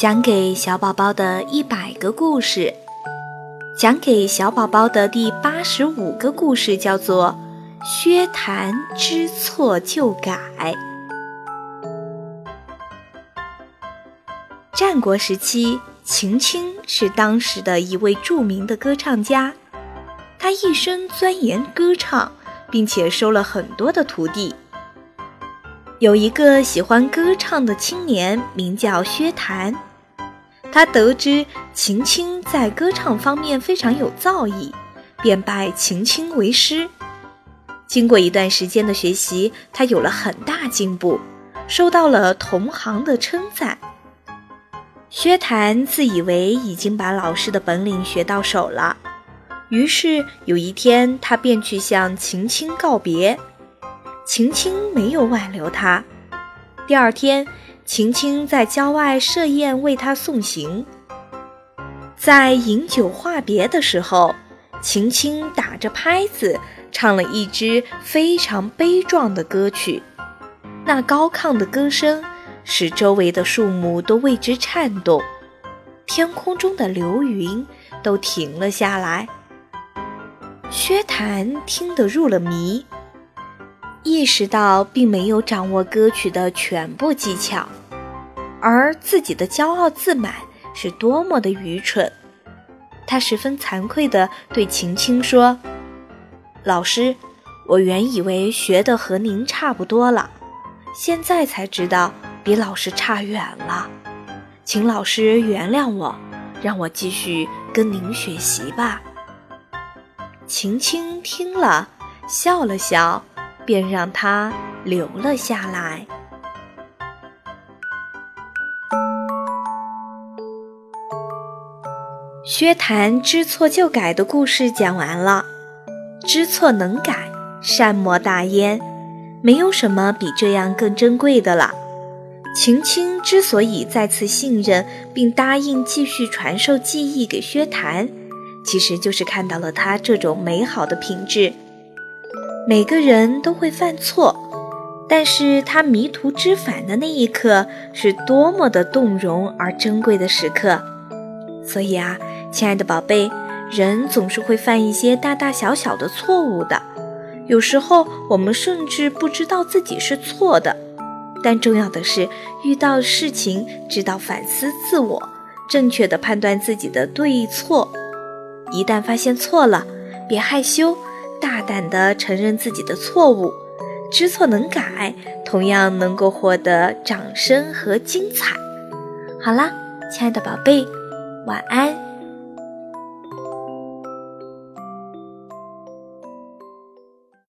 讲给小宝宝的一百个故事，讲给小宝宝的第八十五个故事叫做《薛谭知错就改》。战国时期，秦青是当时的一位著名的歌唱家，他一生钻研歌唱，并且收了很多的徒弟。有一个喜欢歌唱的青年，名叫薛谭。他得知秦青在歌唱方面非常有造诣，便拜秦青为师。经过一段时间的学习，他有了很大进步，受到了同行的称赞。薛谭自以为已经把老师的本领学到手了，于是有一天，他便去向秦青告别。秦青没有挽留他。第二天。秦青在郊外设宴为他送行，在饮酒话别的时候，秦青打着拍子唱了一支非常悲壮的歌曲，那高亢的歌声使周围的树木都为之颤动，天空中的流云都停了下来。薛谭听得入了迷，意识到并没有掌握歌曲的全部技巧。而自己的骄傲自满是多么的愚蠢！他十分惭愧地对秦青说：“老师，我原以为学的和您差不多了，现在才知道比老师差远了，请老师原谅我，让我继续跟您学习吧。”秦青听了，笑了笑，便让他留了下来。薛谭知错就改的故事讲完了，知错能改，善莫大焉，没有什么比这样更珍贵的了。秦青之所以再次信任并答应继续传授技艺给薛谭，其实就是看到了他这种美好的品质。每个人都会犯错，但是他迷途知返的那一刻，是多么的动容而珍贵的时刻。所以啊。亲爱的宝贝，人总是会犯一些大大小小的错误的，有时候我们甚至不知道自己是错的。但重要的是，遇到事情知道反思自我，正确的判断自己的对错。一旦发现错了，别害羞，大胆的承认自己的错误，知错能改，同样能够获得掌声和精彩。好啦，亲爱的宝贝，晚安。